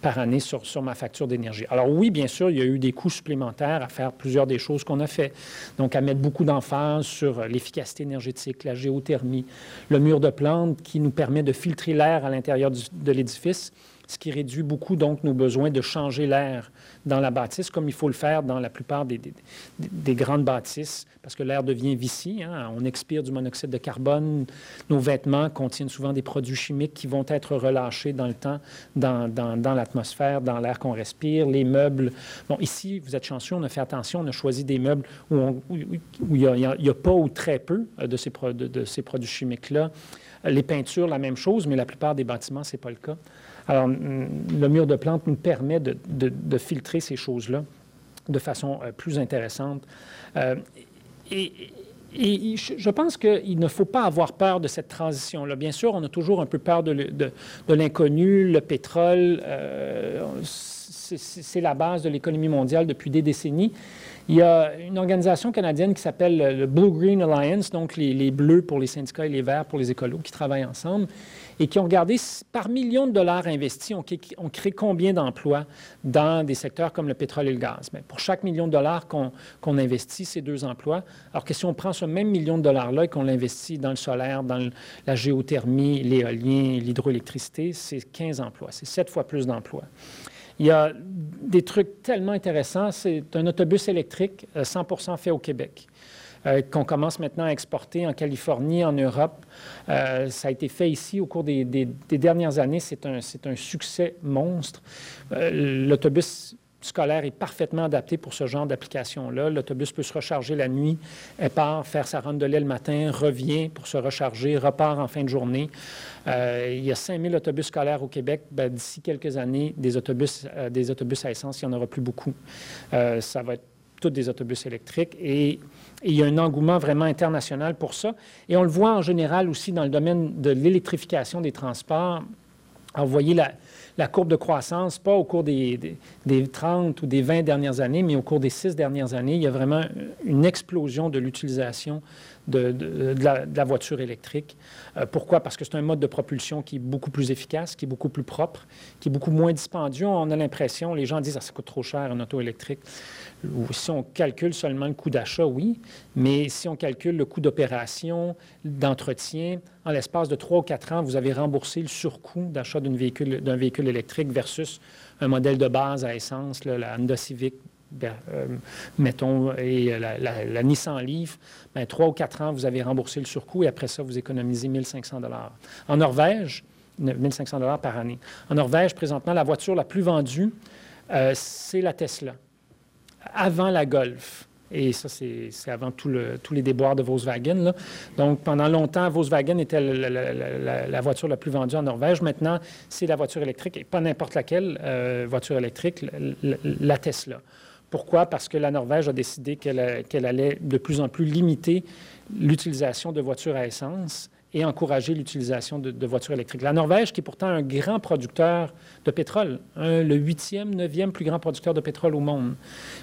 Speaker 2: par année sur, sur ma facture d'énergie. Alors oui, bien sûr, il y a eu des coûts supplémentaires à faire plusieurs des choses qu'on a fait. Donc, à mettre beaucoup d'emphase sur l'efficacité énergétique, la géothermie, le mur de plantes qui nous permet de filtrer l'air à l'intérieur de l'édifice ce qui réduit beaucoup donc nos besoins de changer l'air dans la bâtisse, comme il faut le faire dans la plupart des, des, grandes bâtisses, parce que l'air devient vicié. Hein. On expire du monoxyde de carbone. Nos vêtements contiennent souvent des produits chimiques qui vont être relâchés dans le temps, dans, l'atmosphère, dans l'air qu'on respire. Les meubles. Bon, ici, vous êtes chanceux, on a fait attention, on a choisi des meubles où, il n'y a, pas ou très peu de ces, de ces produits chimiques-là. Les peintures, la même chose, mais la plupart des bâtiments, ce n'est pas le cas. Alors, le mur de plantes nous permet de, filtrer ces choses-là de façon euh, plus intéressante. Euh, et, je pense qu'il ne faut pas avoir peur de cette transition-là. Bien sûr, on a toujours un peu peur de, l'inconnu. Le pétrole, euh, c'est la base de l'économie mondiale depuis des décennies. Il y a une organisation canadienne qui s'appelle le Blue Green Alliance, donc les, bleus pour les syndicats et les verts pour les écolos, qui travaillent ensemble et qui ont regardé par millions de dollars investis, on, crée combien d'emplois dans des secteurs comme le pétrole et le gaz? Mais pour chaque million de dollars qu'on investit, c'est deux emplois. Alors que si on prend ce même million de dollars-là et qu'on l'investit dans le solaire, dans la géothermie, l'éolien, l'hydroélectricité, c'est 15 emplois. C'est sept fois plus d'emplois. Il y a des trucs tellement intéressants. C'est un autobus électrique 100% euh, fait au Québec. Euh, qu'on commence maintenant à exporter en Californie, en Europe. Euh, ça a été fait ici au cours des, dernières années. C'est un, succès monstre. Euh, l'autobus scolaire est parfaitement adapté pour ce genre d'application-là. L'autobus peut se recharger la nuit, elle part faire sa ronde de le matin, revient pour se recharger, repart en fin de journée. il y a 5000 autobus scolaires au Québec. Ben, d'ici quelques années, des autobus, des autobus à essence, il n'y en aura plus beaucoup. ça va être tous des autobus électriques et il y a un engouement vraiment international pour ça. Et on le voit en général aussi dans le domaine de l'électrification des transports. Vous voyez la, courbe de croissance, pas au cours des, des, 30 ou des 20 dernières années, mais au cours des 6 dernières années, il y a vraiment une explosion de l'utilisation de, la, voiture électrique. Euh, pourquoi? Parce que c'est un mode de propulsion qui est beaucoup plus efficace, qui est beaucoup plus propre, qui est beaucoup moins dispendieux. On a l'impression, les gens disent ah, ça coûte trop cher un auto électrique. Si on calcule seulement le coût d'achat, oui, mais si on calcule le coût d'opération, d'entretien, en l'espace de trois ou quatre ans, vous avez remboursé le surcoût d'achat d'un véhicule, véhicule électrique versus un modèle de base à essence, la Honda Civic ben, euh, mettons, et la, Nissan Leaf, ben, trois ou quatre ans, vous avez remboursé le surcoût et après ça, vous économisez 1500 En Norvège, 1500 par année. En Norvège, présentement, la voiture la plus vendue, euh, c'est la Tesla, avant la Golf. Et ça, c'est avant tous les déboires de Volkswagen. Donc, pendant longtemps, Volkswagen était la, voiture la plus vendue en Norvège. Maintenant, c'est la voiture électrique, et pas n'importe laquelle euh, voiture électrique, la Tesla. Pourquoi? Parce que la Norvège a décidé qu'elle allait de plus en plus limiter l'utilisation de voitures à essence et encourager l'utilisation de, voitures électriques. La Norvège, qui est pourtant un grand producteur de pétrole, le huitième, neuvième plus grand producteur de pétrole au monde.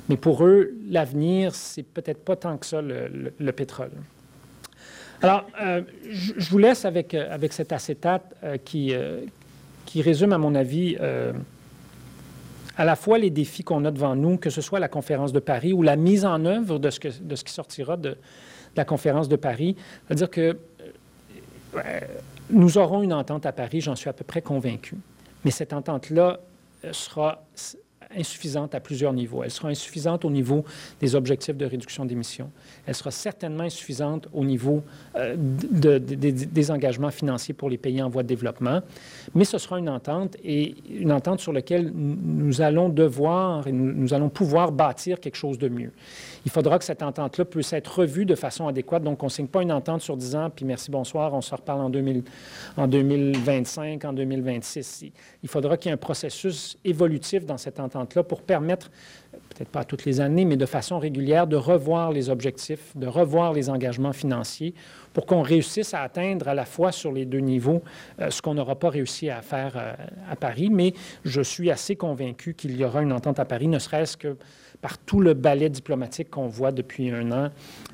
Speaker 2: Mais pour eux, l'avenir, c'est peut-être pas tant que ça le, pétrole. Alors, euh, je, vous laisse avec, euh, avec cet acétate euh, qui, qui résume, à mon avis, à la fois les défis qu'on a devant nous, que ce soit la conférence de Paris ou la mise en œuvre de ce, qui sortira de, la conférence de Paris. C'est-à-dire que euh, nous aurons une entente à Paris, j'en suis à peu près convaincu. Mais cette entente-là euh, sera insuffisante à plusieurs niveaux. Elle sera insuffisante au niveau des objectifs de réduction d'émissions. Elle sera certainement insuffisante au niveau euh, des engagements financiers pour les pays en voie de développement. Mais ce sera une entente et une entente sur laquelle nous allons devoir et nous allons pouvoir bâtir quelque chose de mieux il faudra que cette entente-là puisse être revue de façon adéquate. Donc, on ne signe pas une entente sur 10 ans, puis merci, bonsoir, on se reparle en, 2000, en 2025, en 2026. Il faudra qu'il y ait un processus évolutif dans cette entente-là pour permettre peut-être pas toutes les années, mais de façon régulière, de revoir les objectifs, de revoir les engagements financiers pour qu'on réussisse à atteindre à la fois sur les deux niveaux euh, ce qu'on n'aura pas réussi à faire euh, à Paris. Mais je suis assez convaincu qu'il y aura une entente à Paris, ne serait-ce que par tout le ballet diplomatique qu'on voit depuis un an,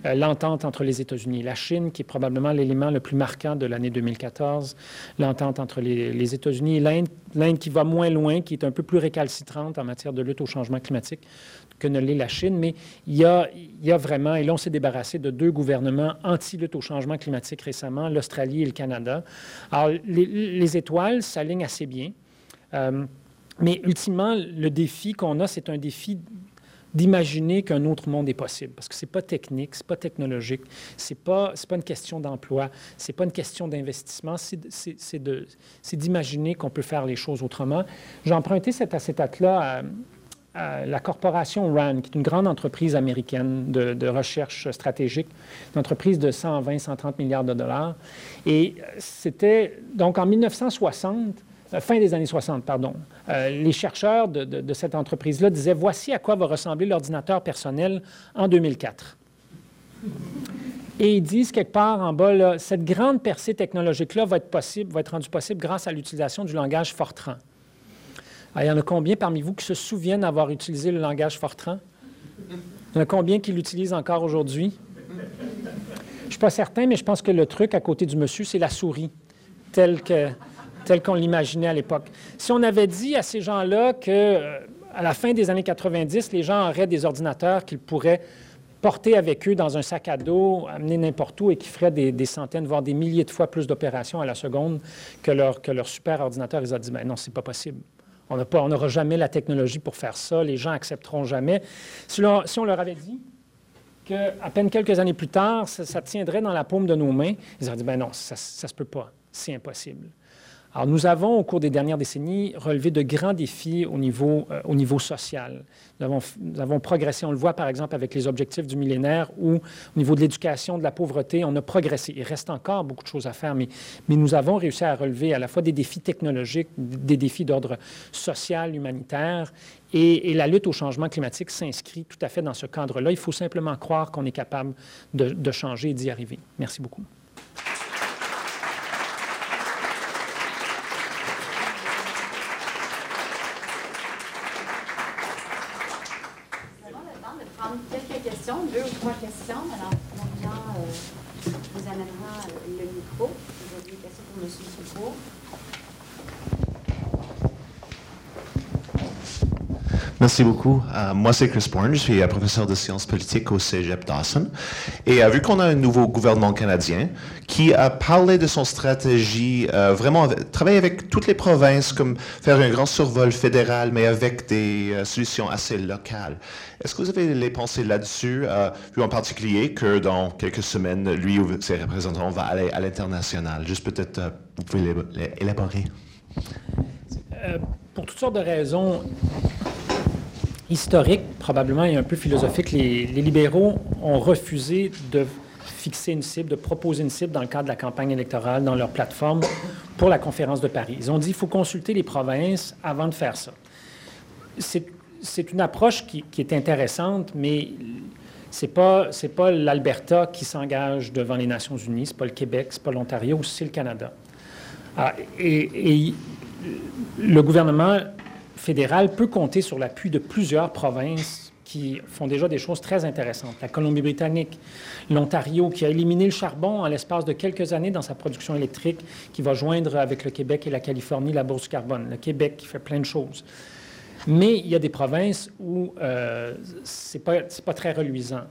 Speaker 2: euh, l'entente entre les États-Unis et la Chine, qui est probablement l'élément le plus marquant de l'année 2014, l'entente entre les, États-Unis et l'Inde, l'Inde qui va moins loin, qui est un peu plus récalcitrante en matière de lutte au changement climatique que ne l'est la Chine, mais il y, a, il y a vraiment, et là on s'est débarrassé de deux gouvernements anti-lutte au changement climatique récemment, l'Australie et le Canada. Alors les, étoiles s'alignent assez bien, euh, mais ultimement le défi qu'on a, c'est un défi d'imaginer qu'un autre monde est possible. Parce que ce n'est pas technique, ce n'est pas technologique, ce n'est pas, pas une question d'emploi, ce n'est pas une question d'investissement, c'est d'imaginer qu'on peut faire les choses autrement. J'ai emprunté cet acétate-là à, la corporation RAND, qui est une grande entreprise américaine de, de recherche stratégique, une entreprise de 120, 130 milliards de dollars. Et c'était, donc en 1960, euh, fin des années 60, pardon, euh, les chercheurs de, cette entreprise-là disaient voici à quoi va ressembler l'ordinateur personnel en 2004. Et ils disent quelque part en bas, cette grande percée technologique-là va être possible, va être rendue possible grâce à l'utilisation du langage Fortran. il y en a combien parmi vous qui se souviennent avoir utilisé le langage Fortran? Il y en a combien qui l'utilisent encore aujourd'hui? Je ne suis pas certain, mais je pense que le truc à côté du monsieur, c'est la souris, telle que tel qu'on l'imaginait à l'époque. Si on avait dit à ces gens-là que euh, à la fin des années 90, les gens auraient des ordinateurs qu'ils pourraient porter avec eux dans un sac à dos, amener n'importe où et qui feraient des, centaines, voire des milliers de fois plus d'opérations à la seconde que leur, super ordinateur, ils ont dit, ben non, c'est pas possible. On n'aura jamais la technologie pour faire ça, les gens accepteront jamais. Si, on leur avait dit qu'à peine quelques années plus tard, ça, tiendrait dans la paume de nos mains, ils auraient dit, ben non, ça ne se peut pas, c'est impossible. Alors, nous avons, au cours des dernières décennies, relevé de grands défis au niveau, euh, social. Nous avons, progressé, on le voit par exemple avec les objectifs du millénaire, où au niveau de l'éducation, de la pauvreté, on a progressé. Il reste encore beaucoup de choses à faire, mais, nous avons réussi à relever à la fois des défis technologiques, des défis d'ordre social, humanitaire, et, la lutte au changement climatique s'inscrit tout à fait dans ce cadre-là. Il faut simplement croire qu'on est capable de changer et d'y arriver. Merci beaucoup.
Speaker 1: trois questions. Alors, mon euh, vous amènera euh, le micro. Aujourd'hui, question pour M. Soucourt.
Speaker 3: Merci beaucoup. Euh, moi, c'est Chris Bourne. Je suis professeur de sciences politiques au Cégep Dawson. Et vu qu'on a un nouveau gouvernement canadien qui a parlé de son stratégie, vraiment travailler avec toutes les provinces, comme faire un grand survol fédéral, mais avec des solutions assez locales. Est-ce que vous avez les pensées là-dessus, euh, vu en particulier que dans quelques semaines, lui ou ses représentants vont aller à l'international? Juste peut-être, euh, vous pouvez l'élaborer.
Speaker 2: Euh, pour toutes sortes de raisons historiques, probablement, et un peu philosophiques, les, libéraux ont refusé de fixer une cible, de proposer une cible dans le cadre de la campagne électorale dans leur plateforme pour la conférence de Paris. Ils ont dit qu'il faut consulter les provinces avant de faire ça. C'est c'est une approche qui, est intéressante, mais ce n'est pas, pas l'Alberta qui s'engage devant les Nations unies, ce n'est pas le Québec, ce n'est pas l'Ontario, c'est le Canada. Ah, et, le gouvernement fédéral peut compter sur l'appui de plusieurs provinces qui font déjà des choses très intéressantes. La Colombie-Britannique, l'Ontario, qui a éliminé le charbon en l'espace de quelques années dans sa production électrique, qui va joindre avec le Québec et la Californie la bourse carbone. Le Québec qui fait plein de choses. Mais il y a des provinces où euh, ce n'est pas, pas, très reluisant.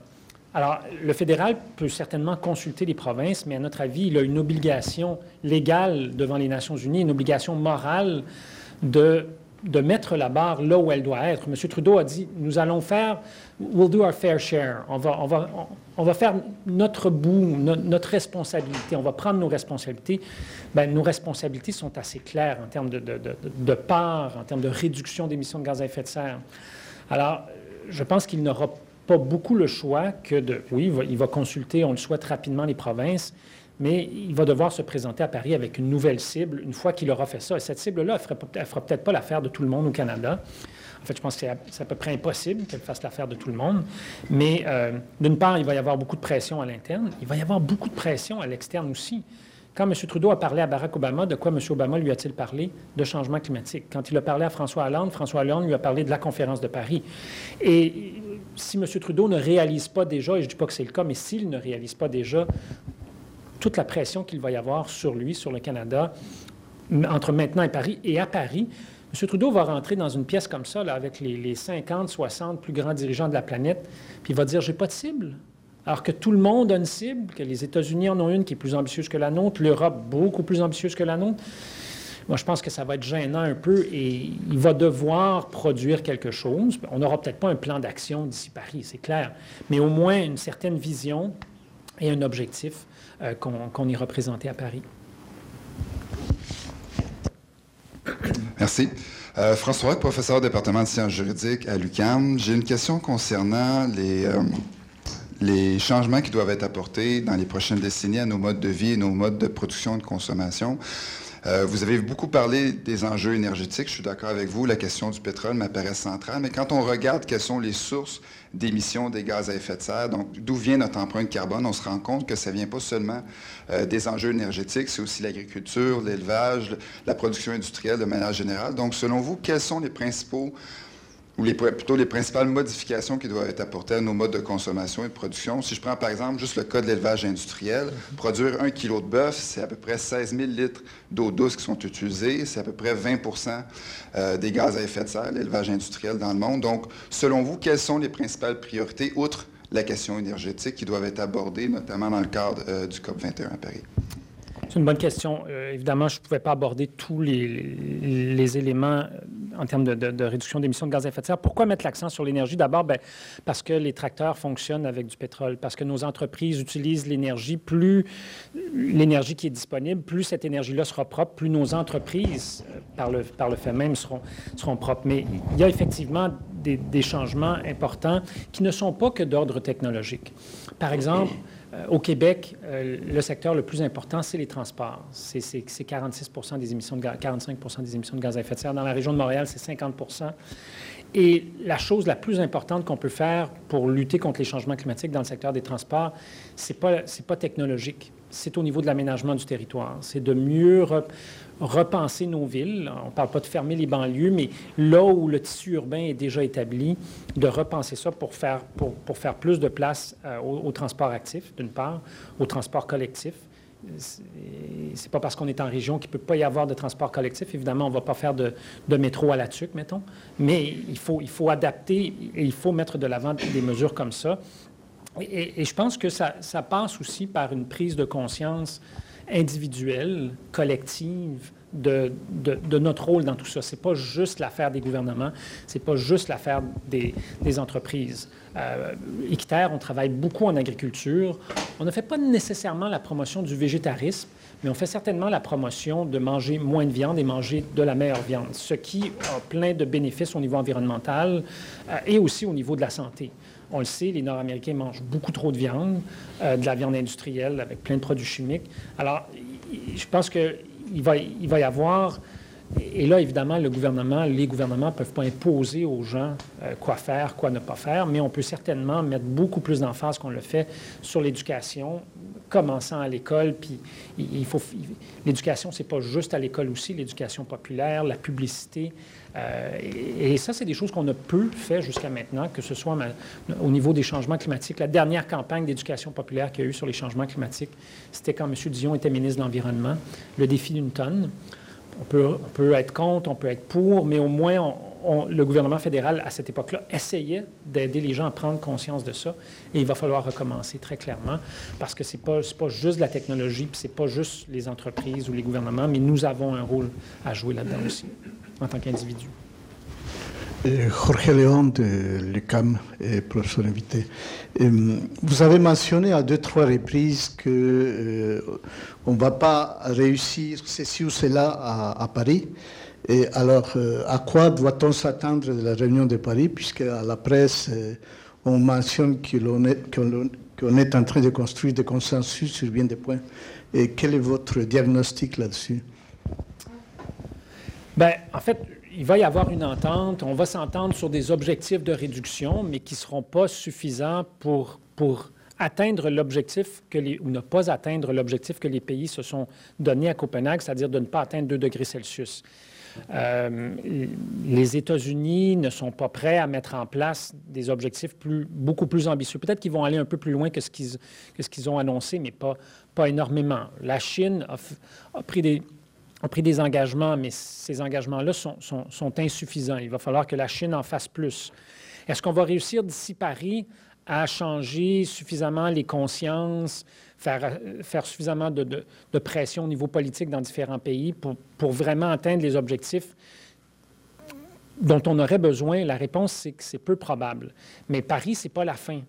Speaker 2: Alors, le fédéral peut certainement consulter les provinces, mais à notre avis, il a une obligation légale devant les Nations unies, une obligation morale de de mettre la barre là où elle doit être. M. Trudeau a dit, nous allons faire, we'll do our fair share. On va, on va, on va faire notre bout, notre responsabilité. On va prendre nos responsabilités. Bien, nos responsabilités sont assez claires en termes de, de, de, part, en termes de réduction d'émissions de gaz à effet de serre. Alors, je pense qu'il n'aura pas beaucoup le choix que de, oui, il va consulter, on le souhaite rapidement, les provinces, mais il va devoir se présenter à Paris avec une nouvelle cible une fois qu'il aura fait ça. Et cette cible-là, elle ne fera, peut-être pas l'affaire de tout le monde au Canada. En fait, je pense que c'est à, peu près impossible qu'elle fasse l'affaire de tout le monde. Mais euh, d'une part, il va y avoir beaucoup de pression à l'interne. Il va y avoir beaucoup de pression à l'externe aussi. Quand M. Trudeau a parlé à Barack Obama, de quoi M. Obama lui a-t-il parlé? De changement climatique. Quand il a parlé à François Hollande, François Hollande lui a parlé de la conférence de Paris. Et si M. Trudeau ne réalise pas déjà, et je ne dis pas que c'est le cas, mais s'il ne réalise pas déjà toute la pression qu'il va y avoir sur lui, sur le Canada, entre maintenant et Paris. Et à Paris, M. Trudeau va rentrer dans une pièce comme ça, là, avec les, 50, 60 plus grands dirigeants de la planète, puis il va dire J'ai pas de cible. Alors que tout le monde a une cible, que les États-Unis en ont une qui est plus ambitieuse que la nôtre, l'Europe beaucoup plus ambitieuse que la nôtre. Moi, je pense que ça va être gênant un peu et il va devoir produire quelque chose. On n'aura peut-être pas un plan d'action d'ici Paris, c'est clair, mais au moins une certaine vision et un objectif euh, qu'on y ait à Paris.
Speaker 4: Merci. Euh, François, professeur au département de sciences juridiques à l'UQAM. J'ai une question concernant les, euh, les changements qui doivent être apportés dans les prochaines décennies à nos modes de vie et nos modes de production et de consommation. Euh, vous avez beaucoup parlé des enjeux énergétiques. Je suis d'accord avec vous. La question du pétrole m'apparaît centrale. Mais quand on regarde quelles sont les sources d'émissions des gaz à effet de serre, donc d'où vient notre empreinte carbone, on se rend compte que ça vient pas seulement euh, des enjeux énergétiques, c'est aussi l'agriculture, l'élevage, la production industrielle de manière générale. Donc, selon vous, quels sont les principaux ou les, plutôt les principales modifications qui doivent être apportées à nos modes de consommation et de production. Si je prends par exemple juste le cas de l'élevage industriel, produire un kilo de bœuf, c'est à peu près 16 000 litres d'eau douce qui sont utilisés, c'est à peu près 20% euh, des gaz à effet de serre, l'élevage industriel dans le monde. Donc, selon vous, quelles sont les principales priorités, outre la question énergétique, qui doivent être abordées, notamment dans le cadre euh, du COP 21 à Paris?
Speaker 2: C'est une bonne question. Euh, évidemment, je ne pouvais pas aborder tous les, les éléments en termes de, réduction d'émissions de gaz à effet de serre. Pourquoi mettre l'accent sur l'énergie? D'abord, ben, parce que les tracteurs fonctionnent avec du pétrole, parce que nos entreprises utilisent l'énergie, plus l'énergie qui est disponible, plus cette énergie-là sera propre, plus nos entreprises, euh, par le, par le fait même, seront, seront propres. Mais il y a effectivement des, des changements importants qui ne sont pas que d'ordre technologique. Par exemple, au Québec, euh, le secteur le plus important, c'est les transports. C'est 46 des émissions de 45 des émissions de gaz à effet de serre. Dans la région de Montréal, c'est 50% Et la chose la plus importante qu'on peut faire pour lutter contre les changements climatiques dans le secteur des transports, ce n'est pas, pas technologique. C'est au niveau de l'aménagement du territoire. C'est de mieux repenser nos villes. On ne parle pas de fermer les banlieues, mais là où le tissu urbain est déjà établi, de repenser ça pour faire, plus de place euh, au, transport actif, d'une part, au transport collectif. C'est pas parce qu'on est en région qu'il ne peut pas y avoir de transport collectif. Évidemment, on ne va pas faire de, métro à la tuque, mettons, mais il faut, adapter et il faut mettre de l'avant des mesures comme ça. Et, je pense que ça passe aussi par une prise de conscience individuelle, collective, de, notre rôle dans tout ça. Ce n'est pas juste l'affaire des gouvernements, ce n'est pas juste l'affaire des, entreprises. Euh, on travaille beaucoup en agriculture. On ne fait pas nécessairement la promotion du végétarisme, mais on fait certainement la promotion de manger moins de viande et manger de la meilleure viande, ce qui a plein de bénéfices au niveau environnemental euh, et aussi au niveau de la santé. On le sait, les Nord-Américains mangent beaucoup trop de viande, euh, de la viande industrielle avec plein de produits chimiques. Alors, je pense qu'il il va y avoir et là, évidemment, le gouvernement, les gouvernements ne peuvent pas imposer aux gens euh, quoi faire, quoi ne pas faire, mais on peut certainement mettre beaucoup plus d'emphase qu'on le fait sur l'éducation, commençant à l'école. Puis il faut l'éducation, c'est pas juste à l'école aussi, l'éducation populaire, la publicité. Euh, et, ça, c'est des choses qu'on a peu fait jusqu'à maintenant, que ce soit au niveau des changements climatiques. La dernière campagne d'éducation populaire qu'il y a eu sur les changements climatiques, c'était quand M. Dion était ministre de l'Environnement, le défi d'une tonne. On peut, être contre, on peut être pour, mais au moins, le gouvernement fédéral, à cette époque-là, essayait d'aider les gens à prendre conscience de ça. Et il va falloir recommencer très clairement, parce que ce n'est pas, juste la technologie, puis ce n'est pas juste les entreprises ou les gouvernements, mais nous avons un rôle à jouer là-dedans aussi en tant qu'individu.
Speaker 5: Jorge Léon de l'UCAM, professeur invité. Vous avez mentionné à deux, trois reprises qu'on euh, ne va pas réussir ceci ou cela à, Paris. Et alors, à quoi doit-on s'attendre de la réunion de Paris, puisque à la presse, on mentionne qu'on est, est, en train de construire des consensus sur bien des points. Et quel est votre diagnostic là-dessus?
Speaker 2: Ben, En fait, il va y avoir une entente, on va s'entendre sur des objectifs de réduction, mais qui ne seront pas suffisants pour, pour atteindre l'objectif que les, ou ne pas atteindre l'objectif que les pays se sont donnés à Copenhague, c'est-à-dire de ne pas atteindre 2 degrés Celsius. Euh, les États-Unis ne sont pas prêts à mettre en place des objectifs beaucoup plus ambitieux. Peut-être qu'ils vont aller un peu plus loin que ce qu'ils, que ce qu'ils ont annoncé, mais pas, pas énormément. La Chine a, a pris des, a pris des engagements, mais ces engagements-là sont, insuffisants. Il va falloir que la Chine en fasse plus. Est-ce qu'on va réussir d'ici Paris à changer suffisamment les consciences, faire, suffisamment de, pression au niveau politique dans différents pays pour, pour vraiment atteindre les objectifs dont on aurait besoin? La réponse, c'est que c'est peu probable. Mais Paris, ce n'est pas la fin.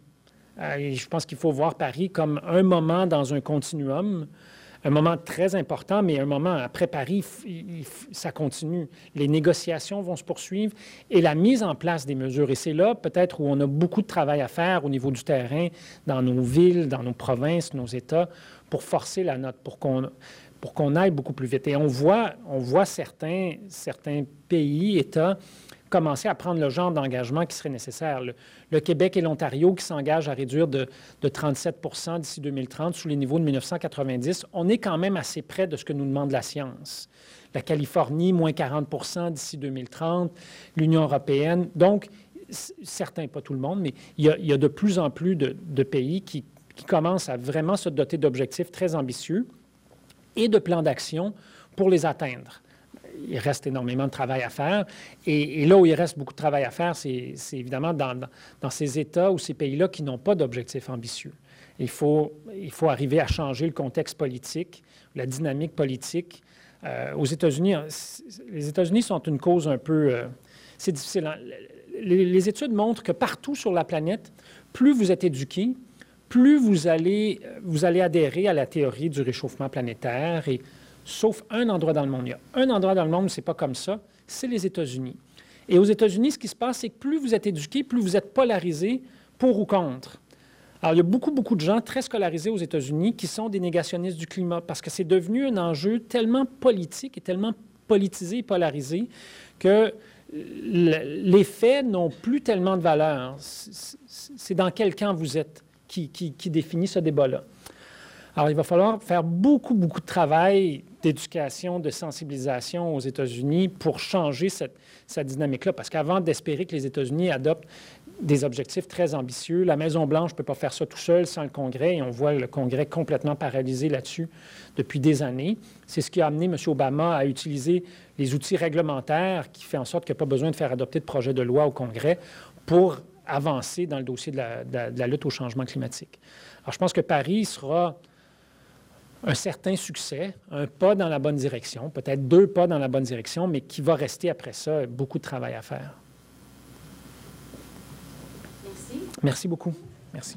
Speaker 2: Euh, je pense qu'il faut voir Paris comme un moment dans un continuum un moment très important, mais un moment après Paris, ça continue. Les négociations vont se poursuivre et la mise en place des mesures. Et c'est là peut-être où on a beaucoup de travail à faire au niveau du terrain, dans nos villes, dans nos provinces, nos États, pour forcer la note, pour qu'on pour qu'on aille beaucoup plus vite. Et on voit, on voit certains, certains pays, États, commencer à prendre le genre d'engagement qui serait nécessaire. Le, Québec et l'Ontario qui s'engagent à réduire de, 37% d'ici 2030 sous les niveaux de 1990, on est quand même assez près de ce que nous demande la science. La Californie, moins 40% d'ici 2030, l'Union européenne. Donc, certains, pas tout le monde, mais il y a, de plus en plus de, pays qui, qui commencent à vraiment se doter d'objectifs très ambitieux et de plans d'action pour les atteindre il reste énormément de travail à faire. Et, là où il reste beaucoup de travail à faire, c'est évidemment dans, ces États ou ces pays-là qui n'ont pas d'objectifs ambitieux. Il faut, arriver à changer le contexte politique, la dynamique politique. Euh, aux États-Unis, les États-Unis sont une cause un peu... Euh, c'est difficile. Hein. Les, études montrent que partout sur la planète, plus vous êtes éduqué, plus vous allez, allez adhérer à la théorie du réchauffement planétaire sauf un endroit dans le monde. Il y a un endroit dans le monde où ce n'est pas comme ça, c'est les États-Unis. Et aux États-Unis, ce qui se passe, c'est que plus vous êtes éduqué, plus vous êtes polarisé pour ou contre. Alors, il y a beaucoup, beaucoup de gens très scolarisés aux États-Unis qui sont des négationnistes du climat parce que c'est devenu un enjeu tellement politique et tellement politisé et polarisé que les faits n'ont plus tellement de valeur. C'est dans quel camp vous êtes qui, qui définit ce débat-là. Alors, il va falloir faire beaucoup, beaucoup de travail d'éducation, de sensibilisation aux États-Unis pour changer cette, dynamique-là. Parce qu'avant d'espérer que les États-Unis adoptent des objectifs très ambitieux, la Maison-Blanche ne peut pas faire ça tout seul sans le Congrès, et on voit le Congrès complètement paralysé là-dessus depuis des années. C'est ce qui a amené M. Obama à utiliser les outils réglementaires qui fait en sorte qu'il n'y a pas besoin de faire adopter de projet de loi au Congrès pour avancer dans le dossier de la, de la lutte au changement climatique. Alors, je pense que Paris sera un certain succès, un pas dans la bonne direction, peut-être deux pas dans la bonne direction, mais qui va rester après ça beaucoup de travail à faire.
Speaker 1: Merci.
Speaker 2: Merci beaucoup. Merci.